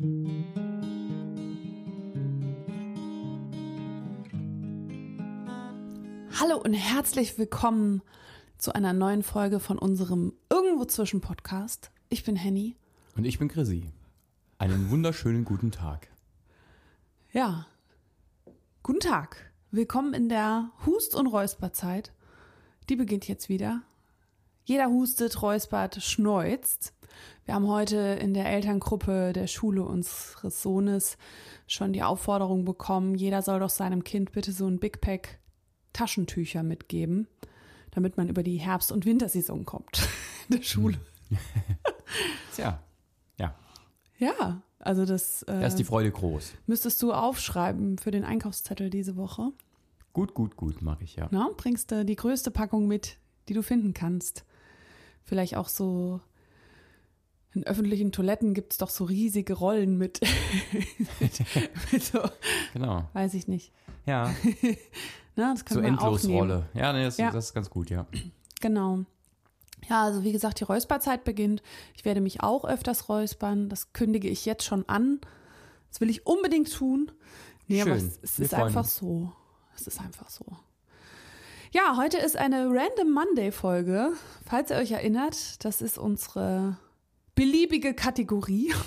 Hallo und herzlich willkommen zu einer neuen Folge von unserem Irgendwo zwischen Podcast. Ich bin Henny. Und ich bin Chrissy. Einen wunderschönen guten Tag. Ja. Guten Tag. Willkommen in der Hust- und Räusperzeit. Die beginnt jetzt wieder. Jeder hustet, räuspert, schneuzt. Wir haben heute in der Elterngruppe der Schule unseres Sohnes schon die Aufforderung bekommen, jeder soll doch seinem Kind bitte so ein Big Pack Taschentücher mitgeben, damit man über die Herbst- und Wintersaison kommt in der Schule. Tja, ja. Ja, also das Da ist die äh, Freude groß. müsstest du aufschreiben für den Einkaufszettel diese Woche. Gut, gut, gut, mache ich ja. Na, bringst du die größte Packung mit, die du finden kannst. Vielleicht auch so in öffentlichen Toiletten gibt es doch so riesige Rollen mit, mit, mit so, Genau. weiß ich nicht. Ja, Na, das so. Endlosrolle. Ja, nee, das, Ja. das ist ganz gut, ja. Genau. Ja, also wie gesagt, die Räusperzeit beginnt. Ich werde mich auch öfters räuspern. Das kündige ich jetzt schon an. Das will ich unbedingt tun. Nee, aber Schön. es, es Wir ist einfach uns. so. Es ist einfach so. Ja, heute ist eine Random Monday Folge. Falls ihr euch erinnert, das ist unsere beliebige Kategorie.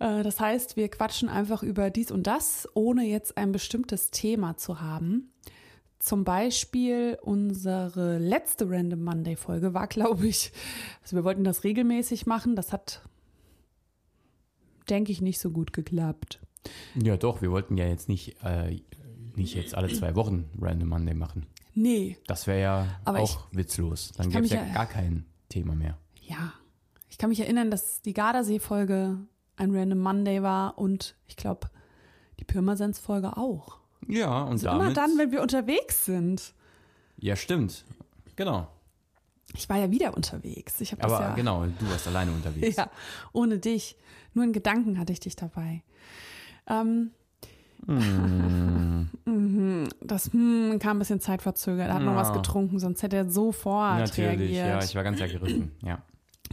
Äh, Das heißt, wir quatschen einfach über dies und das, ohne jetzt ein bestimmtes Thema zu haben. Zum Beispiel unsere letzte Random Monday Folge war, glaube ich, also wir wollten das regelmäßig machen. Das hat, denke ich, nicht so gut geklappt. Ja, doch, wir wollten ja jetzt nicht, äh, nicht jetzt alle zwei Wochen Random Monday machen. Nee, Das wäre ja Aber auch witzlos. Dann ich gäbe es ja ja- gar kein Thema mehr. ja. Ich kann mich erinnern, dass die Gardasee-Folge ein Random Monday war und ich glaube, die Pirmasens-Folge auch. Ja, und Also damit. immer dann, wenn wir unterwegs sind. ja, stimmt. Genau. Ich war ja wieder unterwegs. Ich Aber ja, genau, du warst alleine unterwegs. Ja, ohne dich. Nur in Gedanken hatte ich dich dabei. Ähm, Mhm, das hm, kam ein bisschen zeitverzögert. Er hat noch Ja. was getrunken, sonst hätte er sofort Natürlich, ja, reagiert. ich war ganz ergriffen. Ja.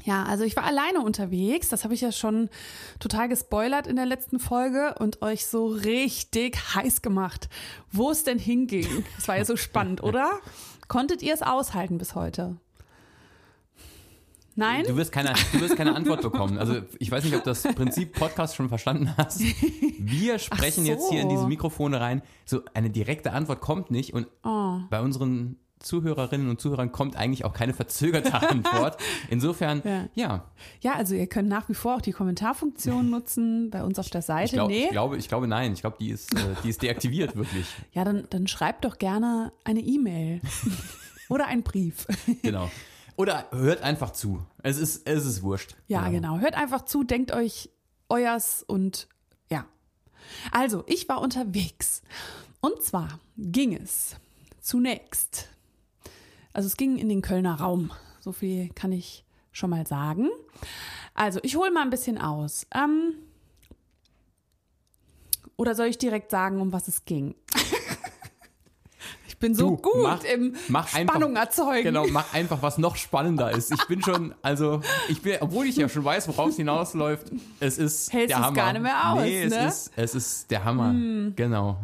Ja, also ich war alleine unterwegs. Das habe ich ja schon total gespoilert in der letzten Folge und euch so richtig heiß gemacht, wo es denn hinging. Das war ja so spannend, oder? Konntet ihr es aushalten bis heute? Nein? Du wirst, keine, du wirst keine Antwort bekommen. Also ich weiß nicht, ob du das Prinzip Podcast schon verstanden hast. Wir sprechen so. jetzt hier in diese Mikrofone rein. So eine direkte Antwort kommt nicht und Oh. bei unseren Zuhörerinnen und Zuhörern kommt eigentlich auch keine verzögerte Antwort. Insofern, Ja. ja, Ja, also ihr könnt nach wie vor auch die Kommentarfunktion nutzen bei uns auf der Seite. ich, glaub, nee? ich, glaube, ich glaube nein. Ich glaube, die ist, äh, die ist deaktiviert wirklich. Ja, dann, dann schreibt doch gerne eine E-Mail oder einen Brief. Genau. Oder hört einfach zu. Es ist, es ist wurscht. Ja, genau. Hört einfach zu, denkt euch euers und ja. Also, ich war unterwegs. Und zwar ging es zunächst. Also es ging in den Kölner Raum. So viel kann ich schon mal sagen. Also, ich hole mal ein bisschen aus. Ähm, oder soll ich direkt sagen, um was es ging? ich bin so Du, gut mach- im mach Spannung einfach, erzeugen. Genau, mach einfach was noch spannender ist. Ich bin schon, also ich bin, obwohl ich ja schon weiß, worauf es hinausläuft, es ist Hältst der Hammer. gar nicht mehr aus, nee, es ne? Hm. ist, es ist der Hammer. Genau.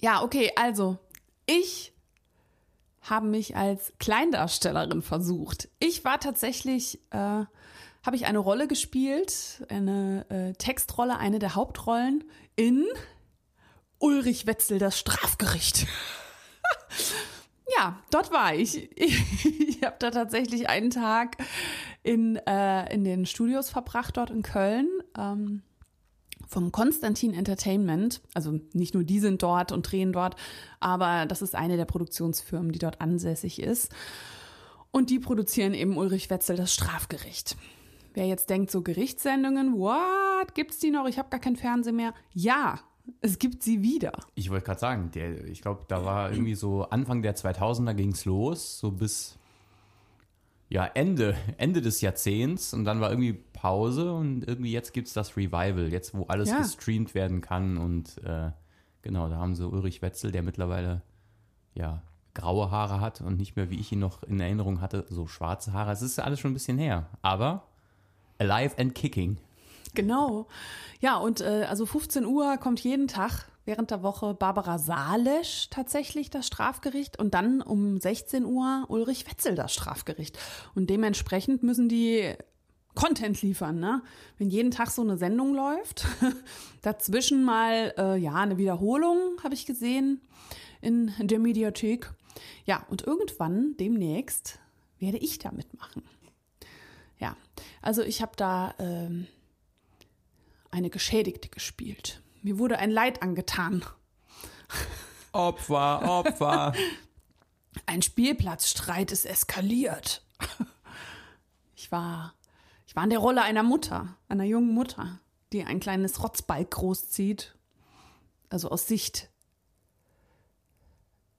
Ja, okay, also ich habe mich als Kleindarstellerin versucht. Ich war tatsächlich, äh, habe ich eine Rolle gespielt, eine äh, Textrolle, eine der Hauptrollen in Ulrich Wetzel, das Strafgericht. ja, dort war ich. Ich, ich habe da tatsächlich einen Tag in, äh, in den Studios verbracht, dort in Köln. Ähm, vom Konstantin Entertainment. Also nicht nur die sind dort und drehen dort, aber das ist eine der Produktionsfirmen, die dort ansässig ist. Und die produzieren eben Ulrich Wetzel das Strafgericht. Wer jetzt denkt, so Gerichtssendungen, what, gibt's die noch? Ich habe gar kein Fernsehen mehr. Ja, es gibt sie wieder. Ich wollte gerade sagen, der, ich glaube, da war irgendwie so Anfang der 2000er ging's los, so bis ja, Ende, Ende des Jahrzehnts und dann war irgendwie Pause und irgendwie jetzt gibt's das Revival, jetzt wo alles Ja. gestreamt werden kann und äh, genau, da haben sie Ulrich Wetzel, der mittlerweile ja graue Haare hat und nicht mehr, wie ich ihn noch in Erinnerung hatte, so schwarze Haare. Es ist alles schon ein bisschen her, aber alive and kicking. Genau. Ja, und äh, also 15 Uhr kommt jeden Tag während der Woche Barbara Salesch tatsächlich das Strafgericht und dann um 16 Uhr Ulrich Wetzel das Strafgericht. Und dementsprechend müssen die Content liefern, ne? Wenn jeden Tag so eine Sendung läuft, dazwischen mal äh, ja eine Wiederholung habe ich gesehen in der Mediathek. Ja, und irgendwann demnächst werde ich da mitmachen. Ja, also ich habe da ähm, eine Geschädigte gespielt. Mir wurde ein Leid angetan. Opfer, Opfer. Ein Spielplatzstreit ist eskaliert. Ich war, war in der Rolle einer Mutter, einer jungen Mutter, die ein kleines Rotzbalg großzieht. Also aus Sicht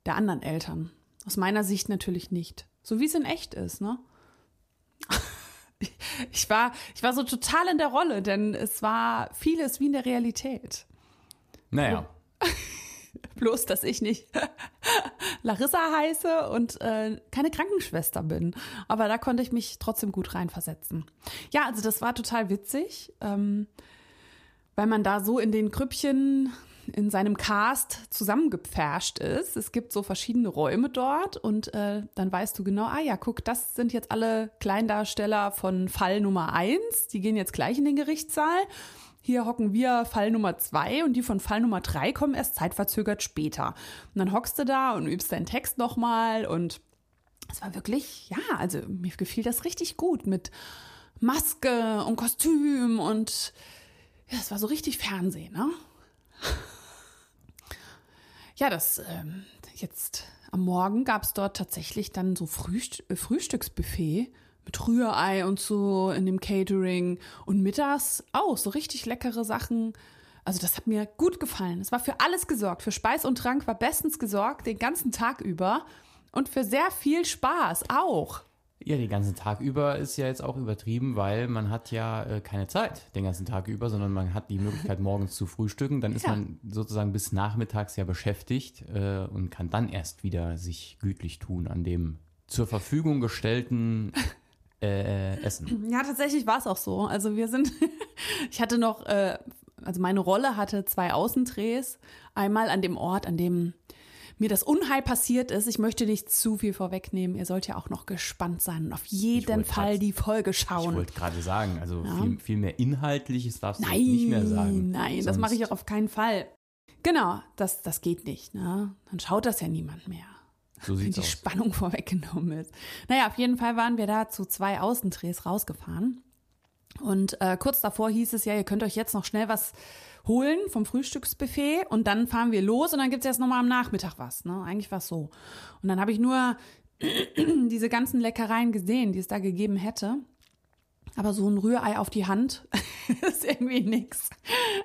der anderen Eltern. Aus meiner Sicht natürlich nicht. So wie es in echt ist, ne? Ich war, ich war so total in der Rolle, denn es war vieles wie in der Realität. Naja. Bloß, dass ich nicht Larissa heiße und äh, keine Krankenschwester bin. Aber da konnte ich mich trotzdem gut reinversetzen. Ja, also das war total witzig, ähm, weil man da so in den Krüppchen in seinem Cast zusammengepfercht ist. Es gibt so verschiedene Räume dort und äh, dann weißt du genau, ah ja, guck, das sind jetzt alle Kleindarsteller von Fall Nummer eins. Die gehen jetzt gleich in den Gerichtssaal. Hier hocken wir Fall Nummer zwei und die von Fall Nummer drei kommen erst zeitverzögert später. Und dann hockst du da und übst deinen Text nochmal und es war wirklich, ja, also mir gefiel das richtig gut mit Maske und Kostüm und ja, es war so richtig Fernsehen, ne? Ja, das ähm, jetzt am Morgen gab es dort tatsächlich dann so Frühst äh, Frühstücksbuffet mit Rührei und so in dem Catering und mittags auch so richtig leckere Sachen. Also das hat mir gut gefallen. Es war für alles gesorgt. Für Speis und Trank war bestens gesorgt, den ganzen Tag über. Und für sehr viel Spaß auch. Ja, den ganzen Tag über ist ja jetzt auch übertrieben, weil man hat ja äh, keine Zeit den ganzen Tag über, sondern man hat die Möglichkeit, morgens zu frühstücken. Dann ist ja. man sozusagen bis nachmittags ja beschäftigt äh, und kann dann erst wieder sich gütlich tun an dem zur Verfügung gestellten äh, Essen. Ja, tatsächlich war es auch so. Also wir sind, ich hatte noch, äh, also meine Rolle hatte zwei Außendrehs. Einmal an dem Ort, an dem mir das Unheil passiert ist. Ich möchte nicht zu viel vorwegnehmen. Ihr sollt ja auch noch gespannt sein und auf jeden Fall grad, die Folge schauen. Ich wollte gerade sagen, also ja. viel, viel, mehr Inhaltliches darfst du nicht mehr sagen. Nein, Sonst das mache ich auch auf keinen Fall. Genau, das, das geht nicht. Ne? Dann schaut das ja niemand mehr. So sieht's die aus. Spannung vorweggenommen ist. Naja, auf jeden Fall waren wir da zu zwei Außendrehs rausgefahren. Und äh, kurz davor hieß es ja, ihr könnt euch jetzt noch schnell was holen vom Frühstücksbuffet und dann fahren wir los und dann gibt es erst nochmal am Nachmittag was. Ne? Eigentlich war es so. Und dann habe ich nur diese ganzen Leckereien gesehen, die es da gegeben hätte. Aber so ein Rührei auf die Hand ist irgendwie nix.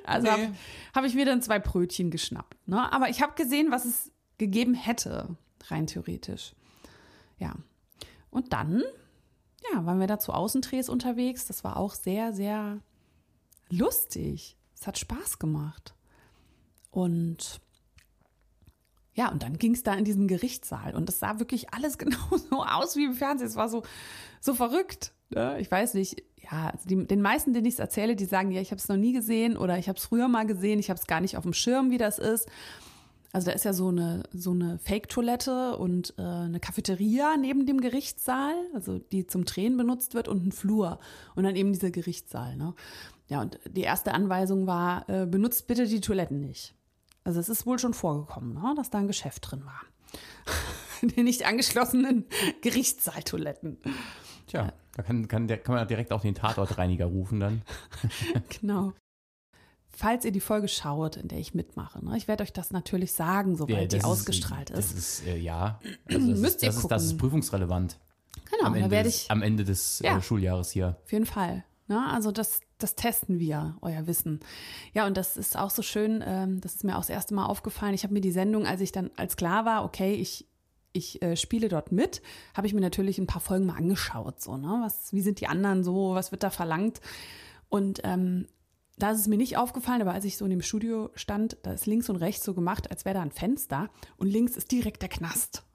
Also nee. habe hab ich mir dann zwei Brötchen geschnappt. Ne? Aber ich habe gesehen, was es gegeben hätte, rein theoretisch. Ja. Und dann, ja, waren wir da zu Außendrehs unterwegs. Das war auch sehr, sehr lustig. Es hat Spaß gemacht. Und ja, und dann ging es da in diesen Gerichtssaal und es sah wirklich alles genau so aus wie im Fernsehen. Es war so, so verrückt. Ne? Ich weiß nicht, ja, also die, den meisten, denen ich es erzähle, die sagen, ja, ich habe es noch nie gesehen oder ich habe es früher mal gesehen, ich habe es gar nicht auf dem Schirm, wie das ist. Also da ist ja so eine, so eine Fake-Toilette und äh, eine Cafeteria neben dem Gerichtssaal, also die zum Drehen benutzt wird und ein Flur und dann eben dieser Gerichtssaal. Ne? Ja, und die erste Anweisung war, äh, benutzt bitte die Toiletten nicht. Also es ist wohl schon vorgekommen, ne, dass da ein Geschäft drin war. die nicht angeschlossenen Gerichtssaaltoiletten. Tja, da kann, kann, der, kann man direkt auch den Tatortreiniger rufen dann. genau. Falls ihr die Folge schaut, in der ich mitmache, ne, ich werde euch das natürlich sagen, sobald ja, die ausgestrahlt ist. Das ist, äh, ja, also das, Müsst ist, das, ist, das ist prüfungsrelevant. Genau, am Ende, werde ich. Des, am Ende des äh, ja, äh, Schuljahres hier. Auf jeden Fall. Ne? Also das, das testen wir, euer Wissen. Ja, und das ist auch so schön, ähm, das ist mir auch das erste Mal aufgefallen. Ich habe mir die Sendung, als ich dann, als klar war, okay, ich, ich äh, spiele dort mit, habe ich mir natürlich ein paar Folgen mal angeschaut. So, ne? was, wie sind die anderen so, was wird da verlangt? Und ähm, da ist es mir nicht aufgefallen, aber als ich so in dem Studio stand, da ist links und rechts so gemacht, als wäre da ein Fenster und links ist direkt der Knast.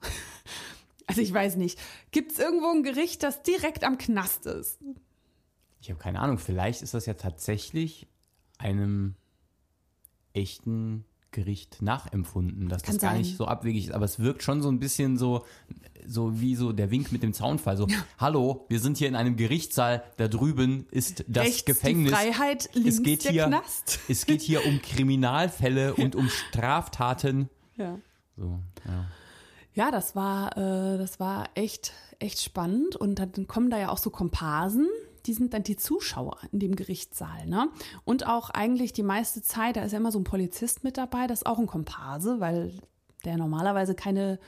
Also ich weiß nicht, gibt es irgendwo ein Gericht, das direkt am Knast ist? Ich habe keine Ahnung, vielleicht ist das ja tatsächlich einem echten Gericht nachempfunden, dass Kann das gar sein. nicht so abwegig ist. Aber es wirkt schon so ein bisschen so, so wie so der Wink mit dem Zaunfall. So, hallo, wir sind hier in einem Gerichtssaal, da drüben ist das Rechts Gefängnis. Die Freiheit, links es geht der hier, Knast. es geht hier um Kriminalfälle und um Straftaten. Ja. So, ja. Ja, das war, äh, das war echt, echt spannend. Und dann kommen da ja auch so Komparsen, die sind dann die Zuschauer in dem Gerichtssaal, ne? Und auch eigentlich die meiste Zeit, da ist ja immer so ein Polizist mit dabei, das ist auch ein Komparse, weil der normalerweise keine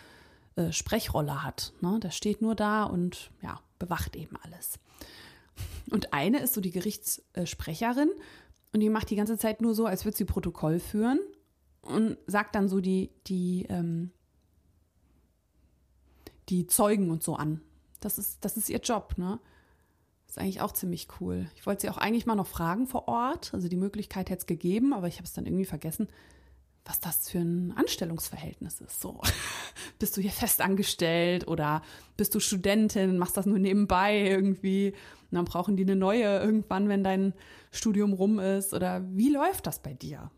äh, Sprechrolle hat. Ne? Der steht nur da und ja, bewacht eben alles. Und eine ist so die Gerichtssprecherin und die macht die ganze Zeit nur so, als würde sie Protokoll führen und sagt dann so die, die, ähm, die Zeugen und so an. Das ist, das ist ihr Job, ne? Ist eigentlich auch ziemlich cool. Ich wollte sie auch eigentlich mal noch fragen vor Ort. Also die Möglichkeit hätte es gegeben, aber ich habe es dann irgendwie vergessen, was das für ein Anstellungsverhältnis ist. So, bist du hier fest angestellt oder bist du Studentin, machst das nur nebenbei irgendwie und dann brauchen die eine neue irgendwann, wenn dein Studium rum ist oder wie läuft das bei dir?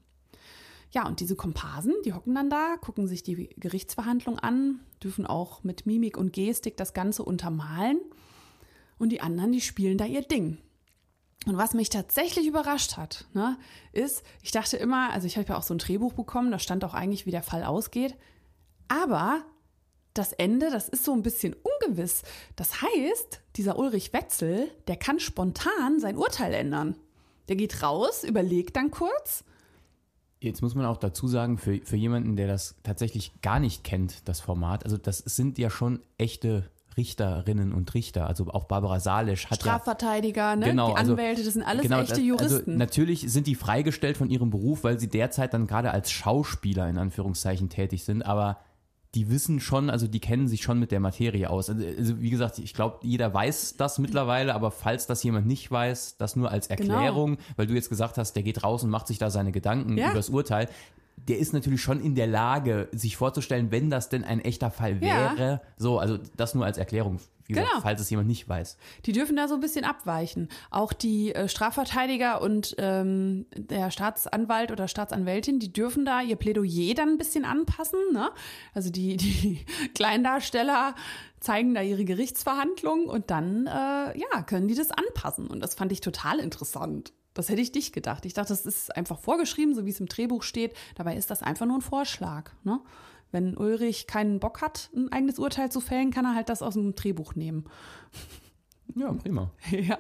Ja, und diese Komparsen, die hocken dann da, gucken sich die Gerichtsverhandlung an, dürfen auch mit Mimik und Gestik das Ganze untermalen. Und die anderen, die spielen da ihr Ding. Und was mich tatsächlich überrascht hat, ne, ist, ich dachte immer, also ich habe ja auch so ein Drehbuch bekommen, da stand auch eigentlich, wie der Fall ausgeht. Aber das Ende, das ist so ein bisschen ungewiss. Das heißt, dieser Ulrich Wetzel, der kann spontan sein Urteil ändern. Der geht raus, überlegt dann kurz Jetzt muss man auch dazu sagen, für, für jemanden, der das tatsächlich gar nicht kennt, das Format, also das sind ja schon echte Richterinnen und Richter. Also auch Barbara Salisch hat ja Strafverteidiger, ne? Genau, die also- Anwälte, das sind alles Genau, echte das- Juristen. Also natürlich sind die freigestellt von ihrem Beruf, weil sie derzeit dann gerade als Schauspieler in Anführungszeichen tätig sind, aber die wissen schon, also die kennen sich schon mit der Materie aus. Also, also wie gesagt, ich glaube, jeder weiß das mittlerweile, aber falls das jemand nicht weiß, das nur als Genau. Erklärung, weil du jetzt gesagt hast, der geht raus und macht sich da seine Gedanken Ja. über das Urteil. Der ist natürlich schon in der Lage, sich vorzustellen, wenn das denn ein echter Fall Ja. wäre. So, also das nur als Erklärung, gesagt, Genau. falls es jemand nicht weiß. Die dürfen da so ein bisschen abweichen. Auch die äh, Strafverteidiger und ähm, der Staatsanwalt oder Staatsanwältin, die dürfen da ihr Plädoyer dann ein bisschen anpassen. Ne? Also die, die Kleindarsteller zeigen da ihre Gerichtsverhandlung und dann äh, ja, können die das anpassen. Und das fand ich total interessant. Das hätte ich nicht gedacht. Ich dachte, das ist einfach vorgeschrieben, so wie es im Drehbuch steht. Dabei ist das einfach nur ein Vorschlag. Ne? Wenn Ulrich keinen Bock hat, ein eigenes Urteil zu fällen, kann er halt das aus dem Drehbuch nehmen. Ja, prima. Ja.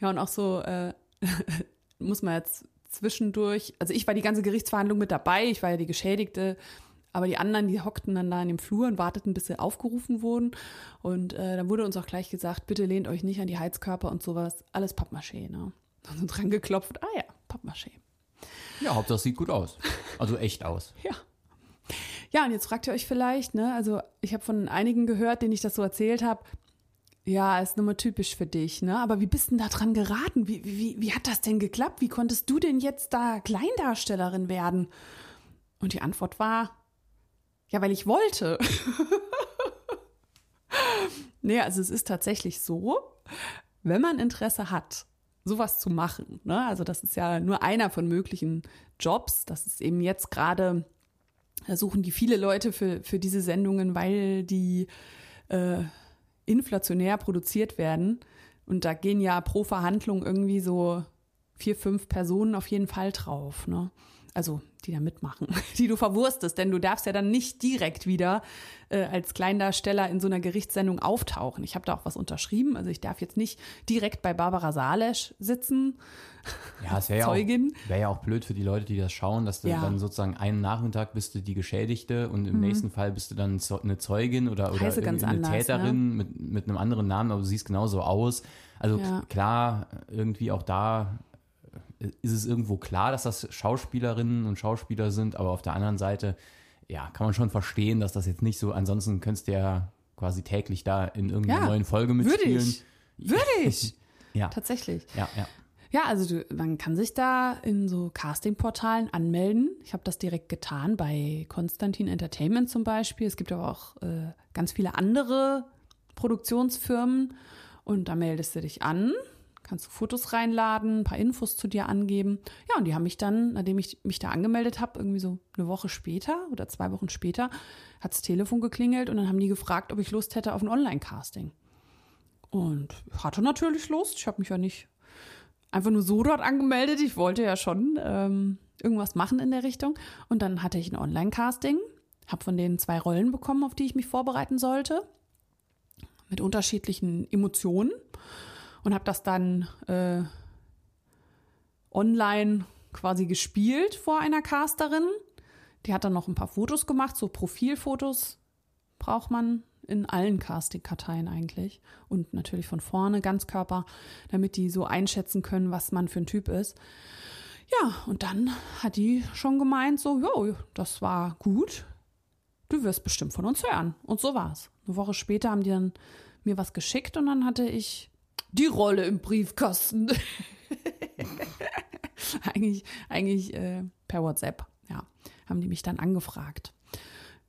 Ja, und auch so äh, muss man jetzt zwischendurch, also ich war die ganze Gerichtsverhandlung mit dabei, ich war ja die Geschädigte, aber die anderen, die hockten dann da in dem Flur und warteten, bis sie aufgerufen wurden. Und äh, dann wurde uns auch gleich gesagt, bitte lehnt euch nicht an die Heizkörper und sowas. Alles Pappmaché, ne? Und dran geklopft, ah ja, Pappmaché. Ja, Hauptsache sieht gut aus. Also echt aus. Ja. Ja, und jetzt fragt ihr euch vielleicht, ne, also ich habe von einigen gehört, denen ich das so erzählt habe, ja, ist nur mal typisch für dich, ne? Aber wie bist denn da dran geraten? Wie, wie, wie hat das denn geklappt? Wie konntest du denn jetzt da Kleindarstellerin werden? Und die Antwort war, ja, weil ich wollte. nee, also es ist tatsächlich so, wenn man Interesse hat, sowas zu machen, ne? Also das ist ja nur einer von möglichen Jobs. Das ist eben jetzt gerade, da suchen die viele Leute für, für diese Sendungen, weil die äh, inflationär produziert werden. Und da gehen ja pro Verhandlung irgendwie so vier, fünf Personen auf jeden Fall drauf. Ne? Also die da mitmachen, die du verwurstest, denn du darfst ja dann nicht direkt wieder äh, als Kleindarsteller in so einer Gerichtssendung auftauchen. Ich habe da auch was unterschrieben, also ich darf jetzt nicht direkt bei Barbara Salesch sitzen. Ja, es wäre ja, auch- wär ja auch blöd für die Leute, die das schauen, dass du Ja. Mhm. dann sozusagen einen Nachmittag bist du die Geschädigte und im nächsten Fall bist du dann eine Zeugin oder, oder Heiße ganz eine anders, ne? Täterin mit, mit einem anderen Namen, aber du siehst genauso aus. Also Ja. klar, irgendwie auch da ist es irgendwo klar, dass das Schauspielerinnen und Schauspieler sind, aber auf der anderen Seite, ja, kann man schon verstehen, dass das jetzt nicht so, ansonsten könntest du ja quasi täglich da in irgendeiner Ja, neuen Folge Würde mitspielen. ich. Würde ich. Ja, Tatsächlich. ja, ja. Ja, also du, man kann sich da in so Castingportalen anmelden. Ich habe das direkt getan bei Konstantin Entertainment zum Beispiel. Es gibt aber auch äh, ganz viele andere Produktionsfirmen. Und da meldest du dich an, kannst du Fotos reinladen, ein paar Infos zu dir angeben. Ja, und die haben mich dann, nachdem ich mich da angemeldet habe, irgendwie so eine Woche später oder zwei Wochen später, hat das Telefon geklingelt und dann haben die gefragt, ob ich Lust hätte auf ein Online-Casting. Und hatte natürlich Lust. Ich habe mich ja nicht einfach nur so dort angemeldet. Ich wollte ja schon ähm, irgendwas machen in der Richtung. Und dann hatte ich ein Online-Casting, habe von denen zwei Rollen bekommen, auf die ich mich vorbereiten sollte, mit unterschiedlichen Emotionen und habe das dann äh, online quasi gespielt vor einer Casterin. Die hat dann noch ein paar Fotos gemacht, so Profilfotos braucht man in allen Casting-Karteien eigentlich. Und natürlich von vorne, Ganzkörper, damit die so einschätzen können, was man für ein Typ ist. Ja, und dann hat die schon gemeint, so, jo, das war gut. Du wirst bestimmt von uns hören. Und so war's. Eine Woche später haben die dann mir was geschickt und dann hatte ich die Rolle im Briefkasten. eigentlich eigentlich äh, per WhatsApp, ja, haben die mich dann angefragt.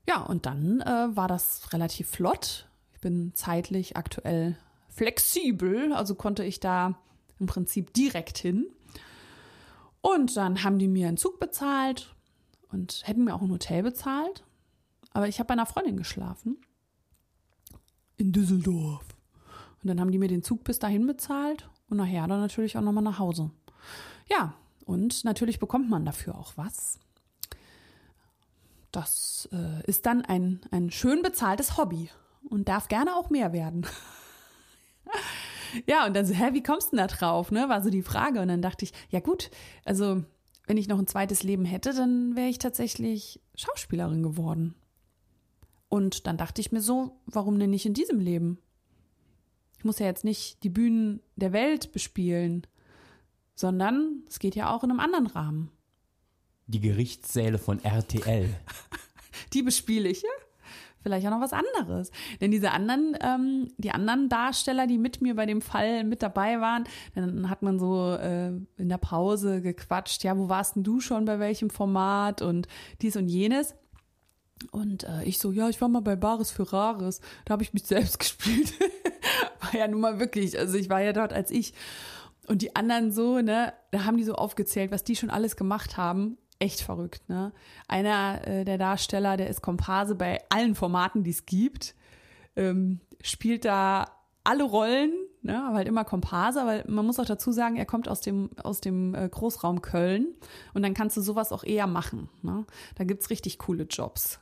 Ja, und dann äh, war das relativ flott. Ich bin zeitlich aktuell flexibel, also konnte ich da im Prinzip direkt hin. Und dann haben die mir einen Zug bezahlt und hätten mir auch ein Hotel bezahlt. Aber ich habe bei einer Freundin geschlafen. In Düsseldorf. Und dann haben die mir den Zug bis dahin bezahlt und nachher dann natürlich auch nochmal nach Hause. Ja, und natürlich bekommt man dafür auch was. Das äh, ist dann ein, ein schön bezahltes Hobby und darf gerne auch mehr werden. ja, und dann so, hä, wie kommst du denn da drauf? Ne? War so die Frage. Und dann dachte ich, ja gut, also wenn ich noch ein zweites Leben hätte, dann wäre ich tatsächlich Schauspielerin geworden. Und dann dachte ich mir so, warum denn nicht in diesem Leben? Ich muss ja jetzt nicht die Bühnen der Welt bespielen, sondern es geht ja auch in einem anderen Rahmen die Gerichtssäle von RTL. die bespiele ich, ja? Vielleicht auch noch was anderes. Denn diese anderen, ähm, die anderen Darsteller, die mit mir bei dem Fall mit dabei waren, dann hat man so äh, in der Pause gequatscht, ja, wo warst denn du schon, bei welchem Format und dies und jenes. Und äh, ich so, ja, ich war mal bei Bares für Rares. Da habe ich mich selbst gespielt. war ja nun mal wirklich, also ich war ja dort als ich. Und die anderen so, ne, da haben die so aufgezählt, was die schon alles gemacht haben echt verrückt. Ne? Einer äh, der Darsteller, der ist Komparse bei allen Formaten, die es gibt, ähm, spielt da alle Rollen, ne? aber halt immer Komparse, weil man muss auch dazu sagen, er kommt aus dem, aus dem äh, Großraum Köln und dann kannst du sowas auch eher machen. Ne? Da gibt's richtig coole Jobs.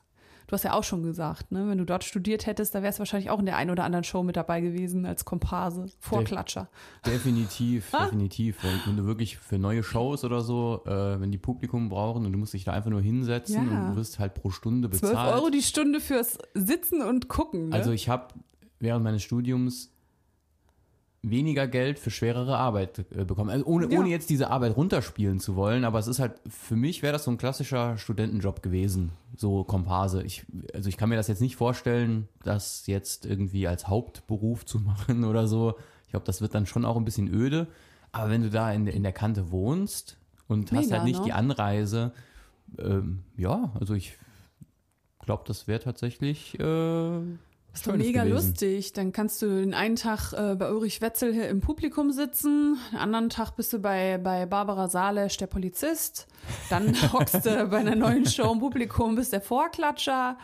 Du hast ja auch schon gesagt, ne? wenn du dort studiert hättest, da wärst du wahrscheinlich auch in der einen oder anderen Show mit dabei gewesen als Komparse, Vorklatscher. De definitiv, definitiv. Weil wenn du wirklich für neue Shows oder so, äh, wenn die Publikum brauchen und du musst dich da einfach nur hinsetzen ja. und du wirst halt pro Stunde bezahlt. 12 Euro die Stunde fürs Sitzen und Gucken. Ne? Also ich habe während meines Studiums weniger Geld für schwerere Arbeit äh, bekommen. Also ohne, ja. ohne jetzt diese Arbeit runterspielen zu wollen, aber es ist halt, für mich wäre das so ein klassischer Studentenjob gewesen, so Komparse. Ich, also ich kann mir das jetzt nicht vorstellen, das jetzt irgendwie als Hauptberuf zu machen oder so. Ich glaube, das wird dann schon auch ein bisschen öde. Aber wenn du da in, in der Kante wohnst und Mega, hast halt nicht ne? die Anreise, ähm, ja, also ich glaube, das wäre tatsächlich äh, ist doch mega gewesen. lustig. Dann kannst du den einen Tag äh, bei Ulrich Wetzel hier im Publikum sitzen, den anderen Tag bist du bei, bei Barbara Salesch, der Polizist. Dann hockst du bei einer neuen Show im Publikum, bist der Vorklatscher.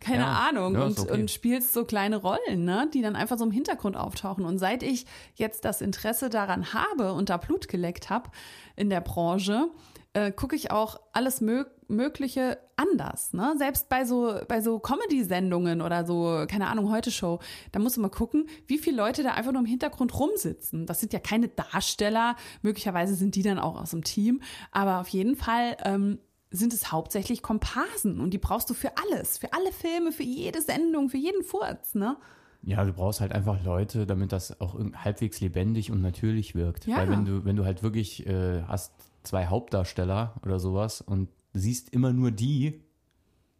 Keine ja, Ahnung. Ja, und, okay. und spielst so kleine Rollen, ne, die dann einfach so im Hintergrund auftauchen. Und seit ich jetzt das Interesse daran habe und da Blut geleckt habe in der Branche, äh, gucke ich auch alles Mö Mögliche anders. Ne? Selbst bei so, bei so Comedy-Sendungen oder so, keine Ahnung, Heute-Show, da musst du mal gucken, wie viele Leute da einfach nur im Hintergrund rumsitzen. Das sind ja keine Darsteller, möglicherweise sind die dann auch aus dem Team, aber auf jeden Fall ähm, sind es hauptsächlich Komparsen und die brauchst du für alles, für alle Filme, für jede Sendung, für jeden Furz, ne? Ja, du brauchst halt einfach Leute, damit das auch halbwegs lebendig und natürlich wirkt. Ja. Weil wenn du, wenn du halt wirklich äh, hast zwei Hauptdarsteller oder sowas und siehst immer nur die,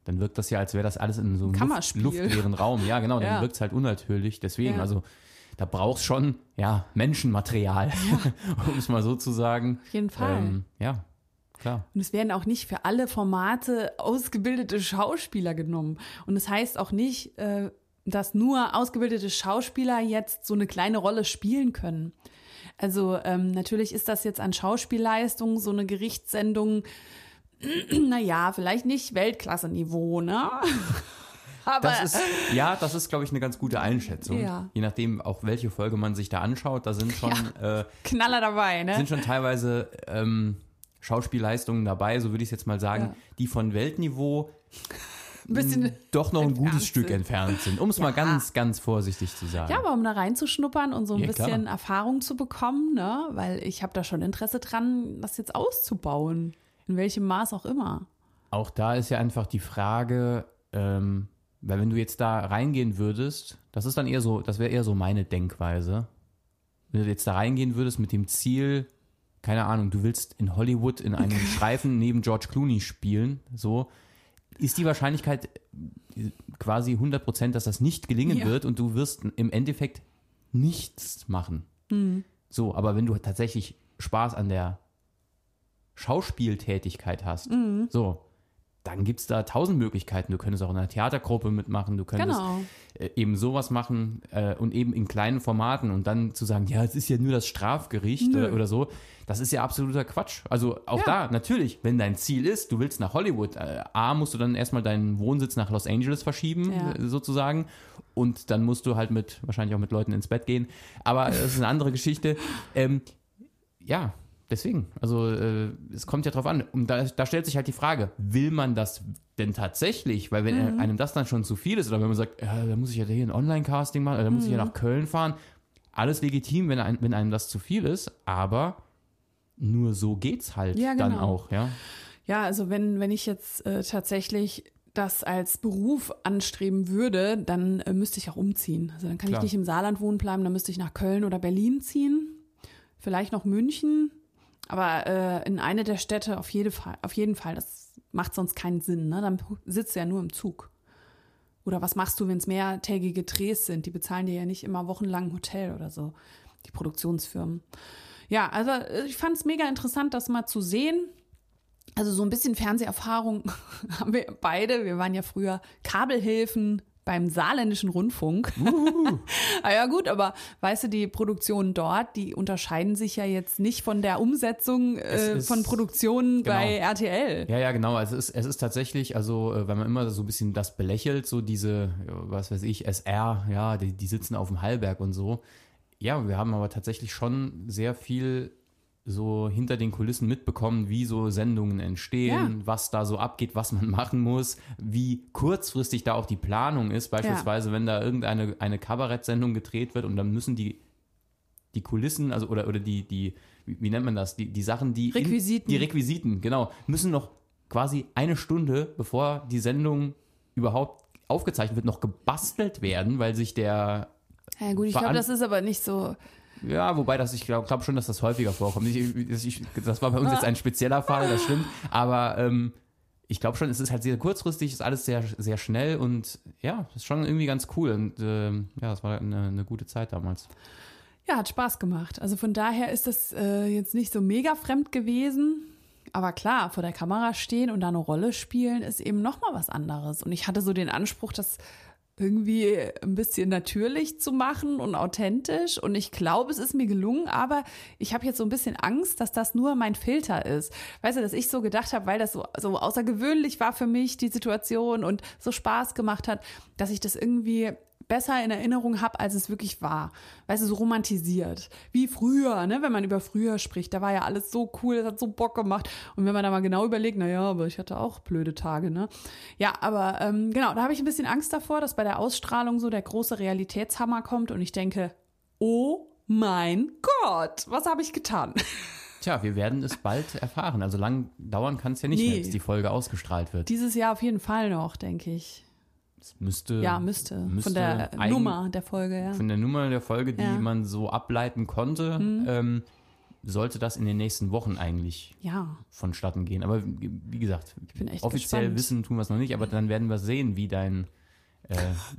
dann wirkt das ja, als wäre das alles in so einem Luft, luftleeren Raum. Ja, genau, dann ja. wirkt es halt unnatürlich. Deswegen, ja. also da brauchst schon ja Menschenmaterial, ja. um es mal so zu sagen. Auf jeden Fall. Ähm, ja. Klar. Und es werden auch nicht für alle Formate ausgebildete Schauspieler genommen. Und es das heißt auch nicht, äh, dass nur ausgebildete Schauspieler jetzt so eine kleine Rolle spielen können. Also ähm, natürlich ist das jetzt an Schauspielleistung so eine Gerichtssendung, naja, vielleicht nicht Weltklasse-Niveau, ne? Aber das ist, ja, das ist, glaube ich, eine ganz gute Einschätzung. Ja. Je nachdem, auch welche Folge man sich da anschaut, da sind schon ja, äh, Knaller dabei, ne? Sind schon teilweise ähm, Schauspielleistungen dabei, so würde ich es jetzt mal sagen, ja. die von Weltniveau ein bisschen doch noch ein gutes Stück sind. entfernt sind, um es ja. mal ganz, ganz vorsichtig zu sagen. Ja, aber um da reinzuschnuppern und so ein ja, bisschen klar. Erfahrung zu bekommen, ne? weil ich habe da schon Interesse dran, das jetzt auszubauen, in welchem Maß auch immer. Auch da ist ja einfach die Frage, ähm, weil wenn du jetzt da reingehen würdest, das ist dann eher so, das wäre eher so meine Denkweise. Wenn du jetzt da reingehen würdest mit dem Ziel, keine Ahnung, du willst in Hollywood in einem Streifen neben George Clooney spielen, so, ist die Wahrscheinlichkeit äh, quasi 100 Prozent, dass das nicht gelingen ja. wird und du wirst im Endeffekt nichts machen. Mhm. So, aber wenn du tatsächlich Spaß an der Schauspieltätigkeit hast, mhm. so, dann gibt es da tausend Möglichkeiten. Du könntest auch in einer Theatergruppe mitmachen, du könntest genau. Äh, eben sowas machen äh, und eben in kleinen Formaten und dann zu sagen, ja, es ist ja nur das Strafgericht oder, oder, so, das ist ja absoluter Quatsch. Also auch ja. da, natürlich, wenn dein Ziel ist, du willst nach Hollywood, äh, A, musst du dann erstmal deinen Wohnsitz nach Los Angeles verschieben, ja. äh, sozusagen. Und dann musst du halt mit, wahrscheinlich auch mit Leuten ins Bett gehen. Aber das ist eine andere Geschichte. Ähm, ja, Deswegen, also äh, es kommt ja drauf an. Und da, da, stellt sich halt die Frage, will man das denn tatsächlich? Weil wenn mhm. einem das dann schon zu viel ist, oder wenn man sagt, ja, da muss ich ja hier ein Online-Casting machen, oder da muss ich ja mhm. nach Köln fahren, alles legitim, wenn, ein, wenn einem das zu viel ist, aber nur so geht's halt ja, genau. dann auch, ja. Ja, also wenn, wenn ich jetzt äh, tatsächlich das als Beruf anstreben würde, dann äh, müsste ich auch umziehen. Also dann kann Klar. ich nicht im Saarland wohnen bleiben, dann müsste ich nach Köln oder Berlin ziehen. Vielleicht noch München aber äh, in eine der Städte auf, jede Fall, auf jeden Fall, das macht sonst keinen Sinn. Ne? Dann sitzt du ja nur im Zug. Oder was machst du, wenn es mehrtägige Drehs sind? Die bezahlen dir ja nicht immer wochenlang ein Hotel oder so, die Produktionsfirmen. Ja, also ich fand es mega interessant, das mal zu sehen. Also so ein bisschen Fernseherfahrung haben wir beide. Wir waren ja früher Kabelhilfen, beim saarländischen Rundfunk. Uh. ah ja gut, aber weißt du, die Produktionen dort, die unterscheiden sich ja jetzt nicht von der Umsetzung äh, ist, von Produktionen genau. bei RTL. Ja, ja, genau. Also es ist, es ist tatsächlich, also äh, wenn man immer so ein bisschen das belächelt, so diese, was weiß ich, SR, ja, die, die sitzen auf dem Hallberg und so. Ja, wir haben aber tatsächlich schon sehr viel so hinter den Kulissen mitbekommen, wie so Sendungen entstehen, ja. was da so abgeht, was man machen muss, wie kurzfristig da auch die Planung ist. Beispielsweise, ja. wenn da irgendeine eine Kabarettsendung gedreht wird und dann müssen die, die Kulissen, also oder, oder die, die, wie, nennt man das, die, die Sachen, die Requisiten. In, die Requisiten, genau, müssen noch quasi eine Stunde, bevor die Sendung überhaupt aufgezeichnet wird, noch gebastelt werden, weil sich der ja gut, ich glaube, das ist aber nicht so ja, wobei das, ich glaube glaub schon, dass das häufiger vorkommt. Ich, ich, das war bei uns jetzt ein spezieller Fall, das stimmt. Aber ähm, ich glaube schon, es ist halt sehr kurzfristig, ist alles sehr, sehr schnell und ja, ist schon irgendwie ganz cool. Und ähm, ja, es war eine, eine gute Zeit damals. Ja, hat Spaß gemacht. Also von daher ist das äh, jetzt nicht so mega fremd gewesen. Aber klar, vor der Kamera stehen und da eine Rolle spielen, ist eben nochmal was anderes. Und ich hatte so den Anspruch, dass irgendwie ein bisschen natürlich zu machen und authentisch. Und ich glaube, es ist mir gelungen, aber ich habe jetzt so ein bisschen Angst, dass das nur mein Filter ist. Weißt du, dass ich so gedacht habe, weil das so, so außergewöhnlich war für mich, die Situation und so Spaß gemacht hat, dass ich das irgendwie besser in Erinnerung habe, als es wirklich war. Weißt du, so romantisiert. Wie früher, ne? wenn man über früher spricht. Da war ja alles so cool, das hat so Bock gemacht. Und wenn man da mal genau überlegt, naja, aber ich hatte auch blöde Tage, ne? Ja, aber ähm, genau, da habe ich ein bisschen Angst davor, dass bei der Ausstrahlung so der große Realitätshammer kommt und ich denke, oh mein Gott, was habe ich getan? Tja, wir werden es bald erfahren. Also lang dauern kann es ja nicht nee. mehr, bis die Folge ausgestrahlt wird. Dieses Jahr auf jeden Fall noch, denke ich. Es müsste. Ja, müsste. müsste von der ein, Nummer der Folge, ja. Von der Nummer der Folge, die ja. man so ableiten konnte, mhm. ähm, sollte das in den nächsten Wochen eigentlich ja. vonstatten gehen. Aber wie gesagt, offiziell gespannt. wissen tun wir es noch nicht, aber dann werden wir sehen, wie dein. Äh,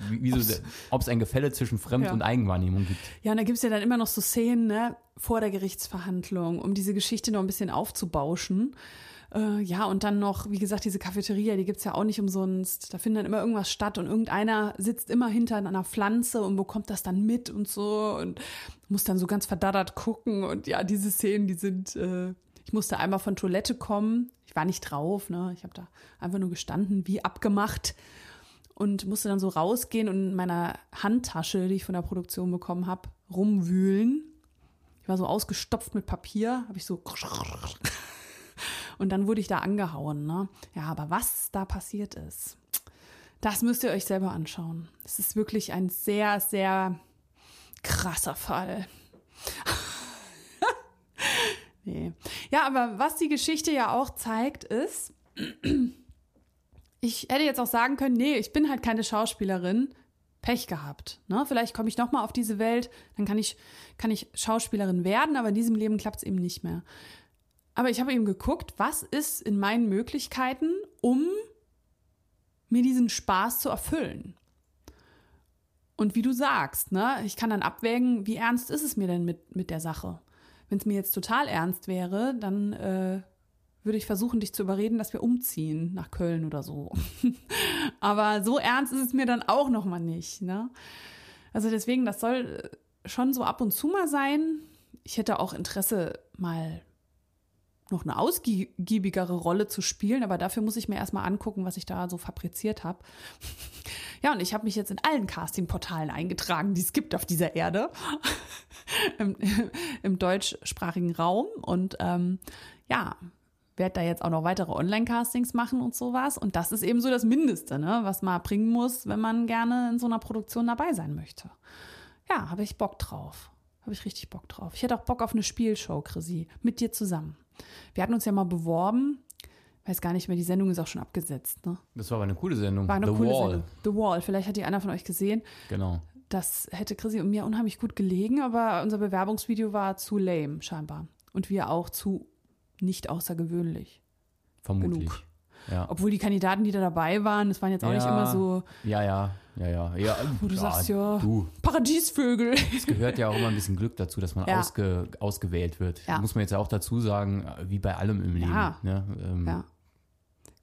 wie, so, ob es ein Gefälle zwischen Fremd- ja. und Eigenwahrnehmung gibt. Ja, und da gibt es ja dann immer noch so Szenen ne, vor der Gerichtsverhandlung, um diese Geschichte noch ein bisschen aufzubauschen. Äh, ja, und dann noch, wie gesagt, diese Cafeteria, die gibt's ja auch nicht umsonst. Da findet dann immer irgendwas statt und irgendeiner sitzt immer hinter einer Pflanze und bekommt das dann mit und so und muss dann so ganz verdaddert gucken. Und ja, diese Szenen, die sind, äh, ich musste einmal von Toilette kommen. Ich war nicht drauf, ne? Ich habe da einfach nur gestanden, wie abgemacht und musste dann so rausgehen und in meiner Handtasche, die ich von der Produktion bekommen habe, rumwühlen. Ich war so ausgestopft mit Papier, habe ich so und dann wurde ich da angehauen. Ne? Ja, aber was da passiert ist, das müsst ihr euch selber anschauen. Es ist wirklich ein sehr, sehr krasser Fall. nee. Ja, aber was die Geschichte ja auch zeigt, ist, ich hätte jetzt auch sagen können, nee, ich bin halt keine Schauspielerin. Pech gehabt. Ne? Vielleicht komme ich noch mal auf diese Welt, dann kann ich, kann ich Schauspielerin werden, aber in diesem Leben klappt es eben nicht mehr. Aber ich habe eben geguckt, was ist in meinen Möglichkeiten, um mir diesen Spaß zu erfüllen. Und wie du sagst, ne, ich kann dann abwägen, wie ernst ist es mir denn mit, mit der Sache. Wenn es mir jetzt total ernst wäre, dann äh, würde ich versuchen, dich zu überreden, dass wir umziehen nach Köln oder so. Aber so ernst ist es mir dann auch noch mal nicht. Ne? Also deswegen, das soll schon so ab und zu mal sein. Ich hätte auch Interesse, mal noch eine ausgiebigere Rolle zu spielen, aber dafür muss ich mir erstmal angucken, was ich da so fabriziert habe. Ja, und ich habe mich jetzt in allen Castingportalen eingetragen, die es gibt auf dieser Erde, Im, im, deutschsprachigen Raum. Und ähm, ja, werde da jetzt auch noch weitere Online-Castings machen und sowas. Und das ist eben so das Mindeste, ne, was man bringen muss, wenn man gerne in so einer Produktion dabei sein möchte. Ja, habe ich Bock drauf. Habe ich richtig Bock drauf. Ich hätte auch Bock auf eine Spielshow, Chrissy, mit dir zusammen. Wir hatten uns ja mal beworben. Weiß gar nicht mehr, die Sendung ist auch schon abgesetzt. Ne? Das war aber eine coole Sendung. War eine The coole Wall. Sendung. The Wall. Vielleicht hat die einer von euch gesehen. Genau. Das hätte Chrissy und mir unheimlich gut gelegen, aber unser Bewerbungsvideo war zu lame, scheinbar. Und wir auch zu nicht außergewöhnlich. Vermutlich. Genug. Ja. Obwohl die Kandidaten, die da dabei waren, das waren jetzt auch nicht immer so, Ja, ja, ja, ja. ja wo du ja, sagst, ja, Du, Paradiesvögel. es gehört ja auch immer ein bisschen Glück dazu, dass man Ja. ausge, ausgewählt wird. Ja. Muss man jetzt ja auch dazu sagen, wie bei allem im Leben. Ja. Ne? Ähm, Ja.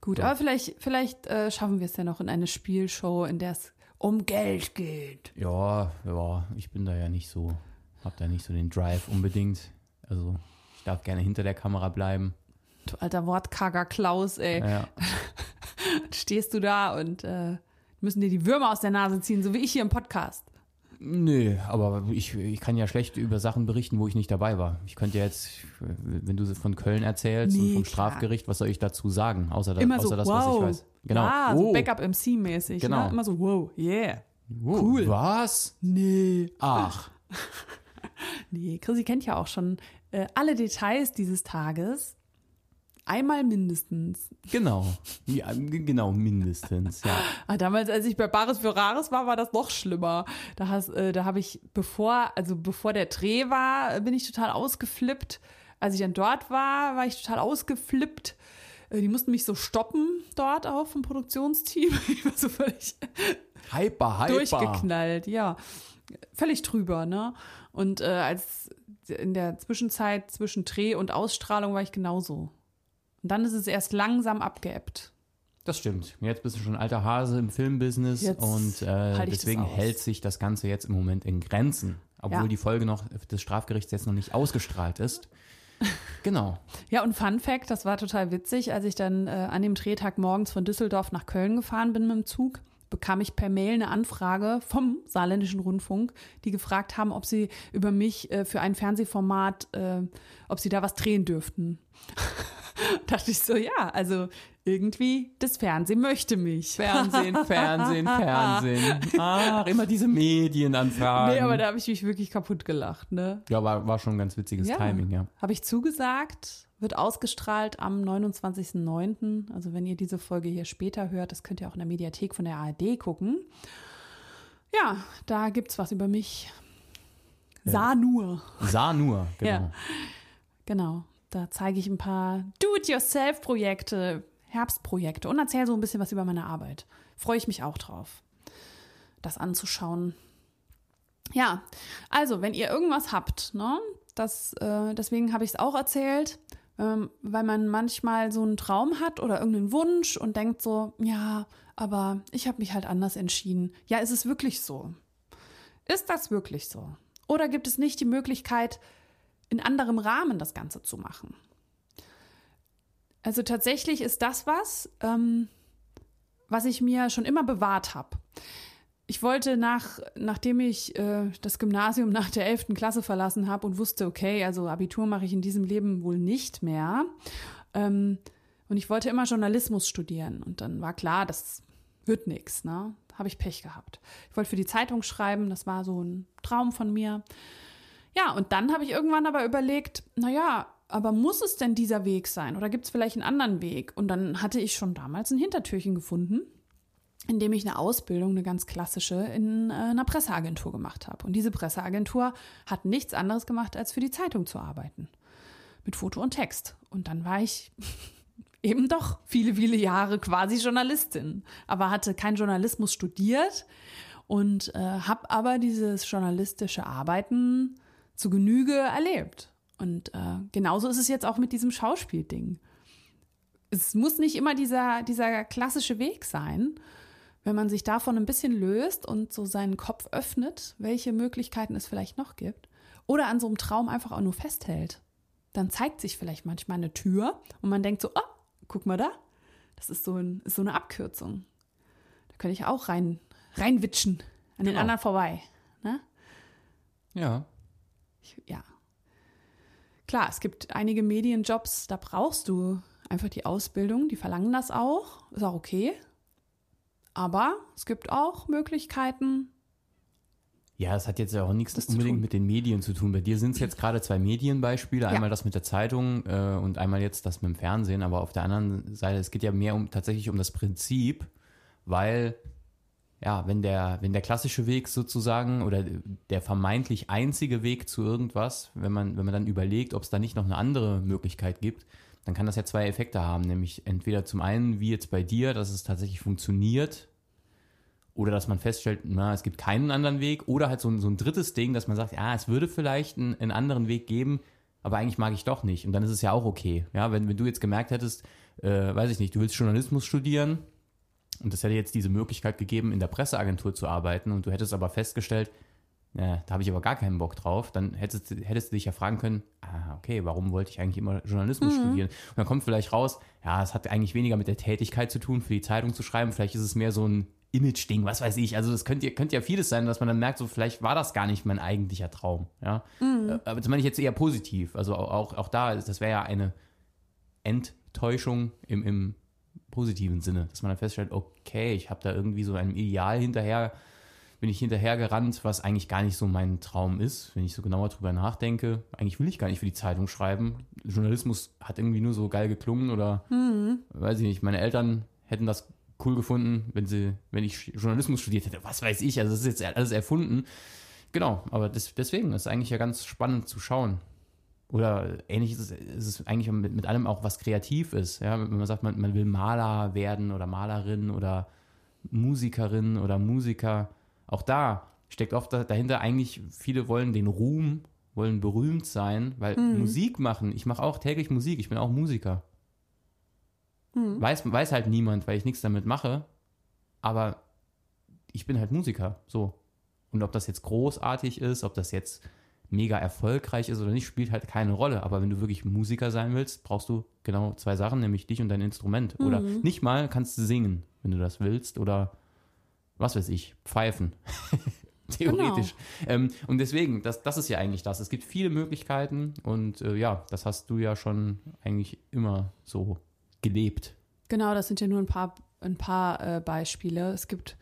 Gut, aber vielleicht, vielleicht äh, schaffen wir es ja noch in eine Spielshow, in der es um Geld geht. ja, ja, ich bin da ja nicht so, hab da nicht so den Drive unbedingt. Also ich darf gerne hinter der Kamera bleiben. Du alter Wortkarger Klaus, ey. Ja, Stehst du da und äh, müssen dir die Würmer aus der Nase ziehen, so wie ich hier im Podcast. Nö, aber ich, ich kann ja schlecht über Sachen berichten, wo ich nicht dabei war. Ich könnte ja jetzt, wenn du von Köln erzählst Nee, und vom klar. Strafgericht, was soll ich dazu sagen? Außer, da, außer so, das, wow. was ich weiß. Genau. Ah, so Oh, Backup-MC-mäßig. Genau. Ne? Immer so, wow, yeah. oh, cool. Was? Nee. Ach, Nee, Chrissy kennt ja auch schon äh, alle Details dieses Tages. Einmal mindestens. genau. Ja, genau, mindestens, ja. Ah, damals, als ich bei Bares für Rares war, war das noch schlimmer. Da, hast, äh, da habe ich, bevor, also bevor der Dreh war, bin ich total ausgeflippt. Als ich dann dort war, war ich total ausgeflippt. Äh, Die mussten mich so stoppen dort auch vom Produktionsteam. Ich war so völlig Hyper, hyper. durchgeknallt, ja. Völlig drüber, ne? Und äh, als in der Zwischenzeit zwischen Dreh und Ausstrahlung war ich genauso. Und dann ist es erst langsam abgeebbt. Das stimmt. Jetzt bist du schon ein alter Hase im Filmbusiness Jetzt und äh, deswegen hält sich das Ganze jetzt im Moment in Grenzen. Obwohl Ja. die Folge noch des Strafgerichts jetzt noch nicht ausgestrahlt ist. Genau. Ja, und Fun Fact, das war total witzig, als ich dann äh, an dem Drehtag morgens von Düsseldorf nach Köln gefahren bin mit dem Zug, bekam ich per Mail eine Anfrage vom Saarländischen Rundfunk, die gefragt haben, ob sie über mich äh, für ein Fernsehformat, äh, ob sie da was drehen dürften. Dachte ich so, ja, also irgendwie das Fernsehen möchte mich. Fernsehen, Fernsehen, Fernsehen. Ach, immer diese Medienanfragen. Nee, aber da habe ich mich wirklich kaputt gelacht, ne? ja, war, war schon ein ganz witziges Ja. Timing, ja. Habe ich zugesagt, wird ausgestrahlt am 29.09. Also wenn ihr diese Folge hier später hört, das könnt ihr auch in der Mediathek von der ARD gucken. Ja, da gibt's was über mich. Sah nur. Sah nur, genau. Ja. Genau. Da zeige ich ein paar Do-it-yourself-Projekte, Herbstprojekte und erzähle so ein bisschen was über meine Arbeit. Freue ich mich auch drauf, das anzuschauen. Ja, also, wenn ihr irgendwas habt, ne, das, äh, deswegen habe ich es auch erzählt, ähm, weil man manchmal so einen Traum hat oder irgendeinen Wunsch und denkt so, ja, aber ich habe mich halt anders entschieden. Ja, ist es wirklich so? Ist das wirklich so? Oder gibt es nicht die Möglichkeit, in anderem Rahmen das Ganze zu machen? Also tatsächlich ist das was, ähm, was ich mir schon immer bewahrt habe. Ich wollte nach, nachdem ich äh, das Gymnasium nach der 11. Klasse verlassen habe und wusste, okay, also Abitur mache ich in diesem Leben wohl nicht mehr. Ähm, und ich wollte immer Journalismus studieren. Und dann war klar, das wird nichts. Ne? Habe ich Pech gehabt. Ich wollte für die Zeitung schreiben, das war so ein Traum von mir. Ja, und dann habe ich irgendwann aber überlegt, naja, aber muss es denn dieser Weg sein oder gibt es vielleicht einen anderen Weg? Und dann hatte ich schon damals ein Hintertürchen gefunden, in dem ich eine Ausbildung, eine ganz klassische, in äh, einer Presseagentur gemacht habe. Und diese Presseagentur hat nichts anderes gemacht, als für die Zeitung zu arbeiten. Mit Foto und Text. Und dann war ich eben doch viele, viele Jahre quasi Journalistin, aber hatte keinen Journalismus studiert und äh, habe aber dieses journalistische Arbeiten zu Genüge erlebt. Und äh, genauso ist es jetzt auch mit diesem Schauspielding. Es muss nicht immer dieser, dieser klassische Weg sein. Wenn man sich davon ein bisschen löst und so seinen Kopf öffnet, welche Möglichkeiten es vielleicht noch gibt, oder an so einem Traum einfach auch nur festhält, dann zeigt sich vielleicht manchmal eine Tür und man denkt so, oh, guck mal da, das ist so, ein, ist so eine Abkürzung. Da könnte ich auch rein, reinwitschen, an den genau. anderen vorbei. Ne? Ja. Ich, ja, Klar, es gibt einige Medienjobs, da brauchst du einfach die Ausbildung, die verlangen das auch, ist auch okay. Aber es gibt auch Möglichkeiten. Ja, es hat jetzt ja auch nichts unbedingt mit den Medien zu tun. Bei dir sind es jetzt gerade zwei Medienbeispiele, ja. einmal das mit der Zeitung äh, und einmal jetzt das mit dem Fernsehen. Aber auf der anderen Seite, es geht ja mehr um tatsächlich um das Prinzip, weil ja, wenn der, wenn der klassische Weg sozusagen oder der vermeintlich einzige Weg zu irgendwas, wenn man, wenn man dann überlegt, ob es da nicht noch eine andere Möglichkeit gibt, dann kann das ja zwei Effekte haben. Nämlich entweder zum einen, wie jetzt bei dir, dass es tatsächlich funktioniert, oder dass man feststellt, na, es gibt keinen anderen Weg, oder halt so, ein, so ein drittes Ding, dass man sagt, ja, es würde vielleicht einen, einen anderen Weg geben, aber eigentlich mag ich doch nicht. Und dann ist es ja auch okay. Ja, wenn, wenn du jetzt gemerkt hättest, äh, weiß ich nicht, du willst Journalismus studieren, und das hätte jetzt diese Möglichkeit gegeben, in der Presseagentur zu arbeiten und du hättest aber festgestellt, na, da habe ich aber gar keinen Bock drauf, dann hättest, hättest du dich ja fragen können, ah, okay, warum wollte ich eigentlich immer Journalismus mhm. studieren? Und dann kommt vielleicht raus, ja, es hat eigentlich weniger mit der Tätigkeit zu tun, für die Zeitung zu schreiben, vielleicht ist es mehr so ein Image-Ding, was weiß ich. Also das könnte, könnte ja vieles sein, dass man dann merkt, so vielleicht war das gar nicht mein eigentlicher Traum. Ja? Mhm. Äh, aber das meine ich jetzt eher positiv. Also auch, auch da, das wäre ja eine Enttäuschung im, im positiven Sinne, dass man dann feststellt, okay, ich habe da irgendwie so einem Ideal hinterher, bin ich hinterhergerannt, was eigentlich gar nicht so mein Traum ist, wenn ich so genauer drüber nachdenke. Eigentlich will ich gar nicht für die Zeitung schreiben. Journalismus hat irgendwie nur so geil geklungen oder mhm. weiß ich nicht, meine Eltern hätten das cool gefunden, wenn sie, wenn ich Journalismus studiert hätte. Was weiß ich, also das ist jetzt alles erfunden. Genau, aber das, deswegen ist es eigentlich ja ganz spannend zu schauen, oder ähnlich ist es, ist es eigentlich mit, mit allem auch, was kreativ ist. Ja? Wenn man sagt, man, man will Maler werden oder Malerin oder Musikerin oder Musiker, auch da steckt oft dahinter eigentlich, viele wollen den Ruhm, wollen berühmt sein, weil mhm. Musik machen, ich mache auch täglich Musik, ich bin auch Musiker. Mhm. Weiß, weiß halt niemand, weil ich nichts damit mache, aber ich bin halt Musiker, so. Und ob das jetzt großartig ist, ob das jetzt mega erfolgreich ist oder nicht, spielt halt keine Rolle. Aber wenn du wirklich Musiker sein willst, brauchst du genau zwei Sachen, nämlich dich und dein Instrument. Mhm. Oder nicht mal kannst du singen, wenn du das willst. Oder was weiß ich, pfeifen. Theoretisch. Genau. Ähm, und deswegen, das, das ist ja eigentlich das. Es gibt viele Möglichkeiten und äh, ja, das hast du ja schon eigentlich immer so gelebt. Genau, das sind ja nur ein paar, ein paar äh, Beispiele. Es gibt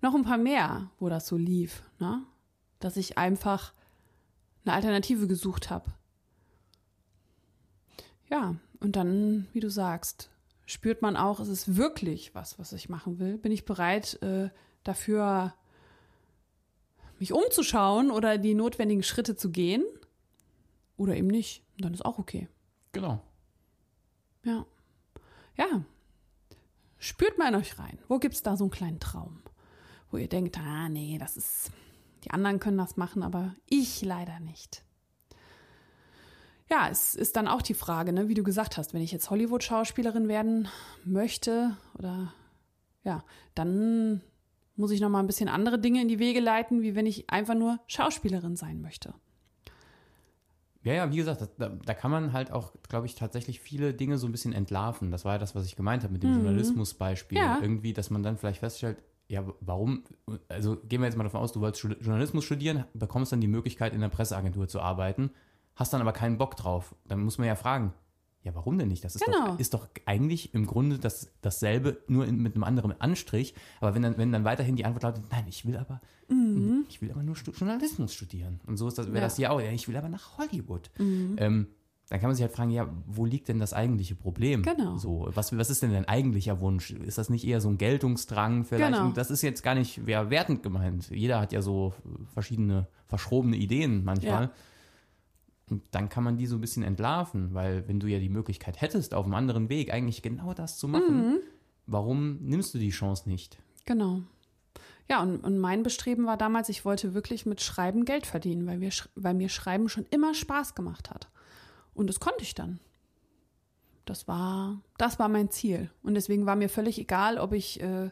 noch ein paar mehr, wo das so lief. Ne? Dass ich einfach eine Alternative gesucht habe. Ja, und dann, wie du sagst, spürt man auch, ist es wirklich was, was ich machen will? Bin ich bereit, äh, dafür mich umzuschauen oder die notwendigen Schritte zu gehen? Oder eben nicht. Dann ist auch okay. Genau. Ja. Ja. Spürt mal in euch rein. Wo gibt es da so einen kleinen Traum? Wo ihr denkt, ah, nee, das ist, die anderen können das machen, aber ich leider nicht. ja, es ist dann auch die Frage, ne, wie du gesagt hast, wenn ich jetzt Hollywood-Schauspielerin werden möchte oder ja, dann muss ich noch mal ein bisschen andere Dinge in die Wege leiten, wie wenn ich einfach nur Schauspielerin sein möchte. Ja, ja, wie gesagt, da, da, kann man halt auch, glaube ich, tatsächlich viele Dinge so ein bisschen entlarven. Das war ja das, was ich gemeint habe mit dem mhm. Journalismusbeispiel. Ja. Irgendwie, dass man dann vielleicht feststellt, ja, warum, also gehen wir jetzt mal davon aus, du wolltest Journalismus studieren, bekommst dann die Möglichkeit, in der Presseagentur zu arbeiten, hast dann aber keinen Bock drauf. Dann muss man ja fragen, ja, warum denn nicht? Das ist, genau. doch, ist doch eigentlich im Grunde das, dasselbe, nur in, mit einem anderen Anstrich. Aber wenn dann, wenn dann weiterhin die Antwort lautet, nein, ich will aber, mhm. ich will aber nur Journalismus studieren. Und so ist das, wäre ja. das ja auch, ja, ich will aber nach Hollywood. Mhm. Ähm, dann kann man sich halt fragen, ja, wo liegt denn das eigentliche Problem? Genau. So, was, was ist denn dein eigentlicher Wunsch? Ist das nicht eher so ein Geltungsdrang vielleicht? Genau. Und das ist jetzt gar nicht wer wertend gemeint. Jeder hat ja so verschiedene verschrobene Ideen manchmal. Ja. Und dann kann man die so ein bisschen entlarven, weil wenn du ja die Möglichkeit hättest, auf einem anderen Weg eigentlich genau das zu machen, mhm. warum nimmst du die Chance nicht? Genau. Ja, und, und mein Bestreben war damals, ich wollte wirklich mit Schreiben Geld verdienen, weil, wir, weil mir Schreiben schon immer Spaß gemacht hat. Und das konnte ich dann. Das war, das war mein Ziel. Und deswegen war mir völlig egal, ob ich äh,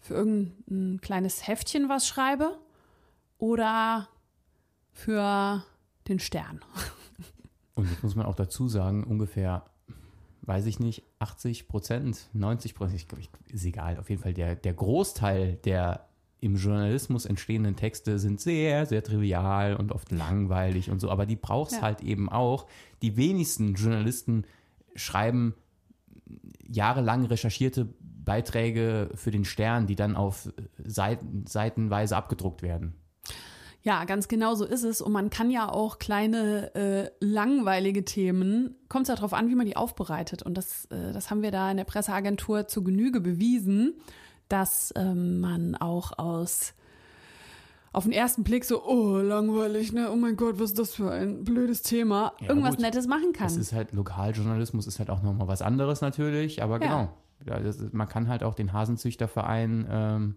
für irgendein kleines Heftchen was schreibe oder für den Stern. Und jetzt muss man auch dazu sagen, ungefähr, weiß ich nicht, 80 Prozent, 90 Prozent, ist egal, auf jeden Fall der, der Großteil der im Journalismus entstehenden Texte sind sehr, sehr trivial und oft langweilig und so, aber die braucht es ja. halt eben auch. Die wenigsten Journalisten schreiben jahrelang recherchierte Beiträge für den Stern, die dann auf Seiten, seitenweise abgedruckt werden. Ja, ganz genau so ist es. Und man kann ja auch kleine, äh, langweilige Themen, kommt es ja darauf an, wie man die aufbereitet. Und das, äh, das haben wir da in der Presseagentur zur Genüge bewiesen, dass ähm, man auch aus auf den ersten Blick so, oh, langweilig, ne? Oh mein Gott, was ist das für ein blödes Thema? Ja, Irgendwas gut. Nettes machen kann. Es ist halt Lokaljournalismus, ist halt auch nochmal was anderes natürlich, aber ja. genau. Ist, man kann halt auch den Hasenzüchterverein, ähm,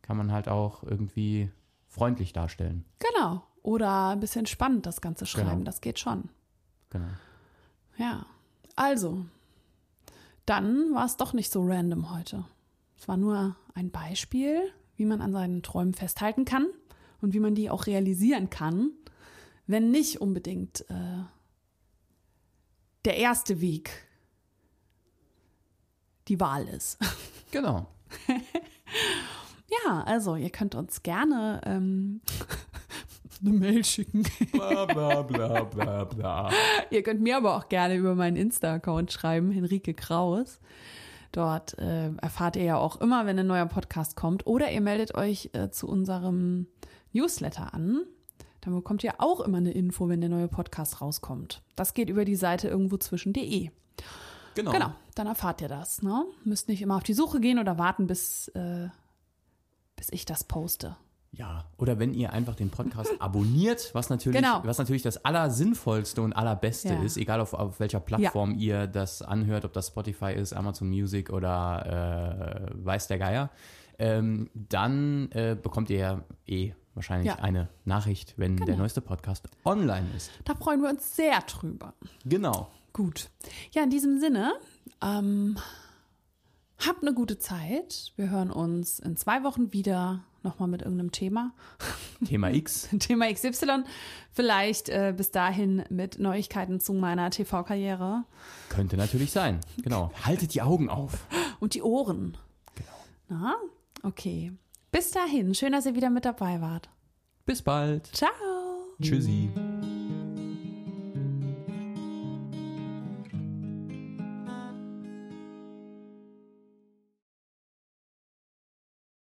kann man halt auch irgendwie freundlich darstellen. Genau. Oder ein bisschen spannend das Ganze genau. schreiben. Genau. Das geht schon. Genau. Ja. Also, dann war es doch nicht so random heute. Es war nur ein Beispiel, wie man an seinen Träumen festhalten kann und wie man die auch realisieren kann, wenn nicht unbedingt äh, der erste Weg die Wahl ist. Genau. Ja, also ihr könnt uns gerne ähm, eine Mail schicken. Bla bla bla bla bla. ihr könnt mir aber auch gerne über meinen Insta-Account schreiben, Henrike Kraus. Dort äh, erfahrt ihr ja auch immer, wenn ein neuer Podcast kommt. Oder ihr meldet euch äh, zu unserem Newsletter an. Dann bekommt ihr auch immer eine Info, wenn der neue Podcast rauskommt. Das geht über die Seite irgendwo zwischen.de. Genau. Genau, dann erfahrt ihr das. Ne? Müsst nicht immer auf die Suche gehen oder warten, bis äh, bis ich das poste. Ja, oder wenn ihr einfach den Podcast abonniert, was natürlich, genau. was natürlich das Allersinnvollste und Allerbeste ja. ist, egal auf, auf welcher Plattform ja. ihr das anhört, ob das Spotify ist, Amazon Music oder äh, weiß der Geier, ähm, dann äh, bekommt ihr ja eh wahrscheinlich ja. eine Nachricht, wenn genau. der neueste Podcast online ist. Da freuen wir uns sehr drüber. Genau. Gut. Ja, in diesem Sinne, ähm, Habt eine gute Zeit. Wir hören uns in zwei Wochen wieder. Nochmal mit irgendeinem Thema. Thema X. Thema XY. Vielleicht äh, bis dahin mit Neuigkeiten zu meiner TV-Karriere. Könnte natürlich sein. Genau. Haltet die Augen auf. Und die Ohren. Genau. Na, okay. Bis dahin. Schön, dass ihr wieder mit dabei wart. Bis bald. Ciao. Tschüssi.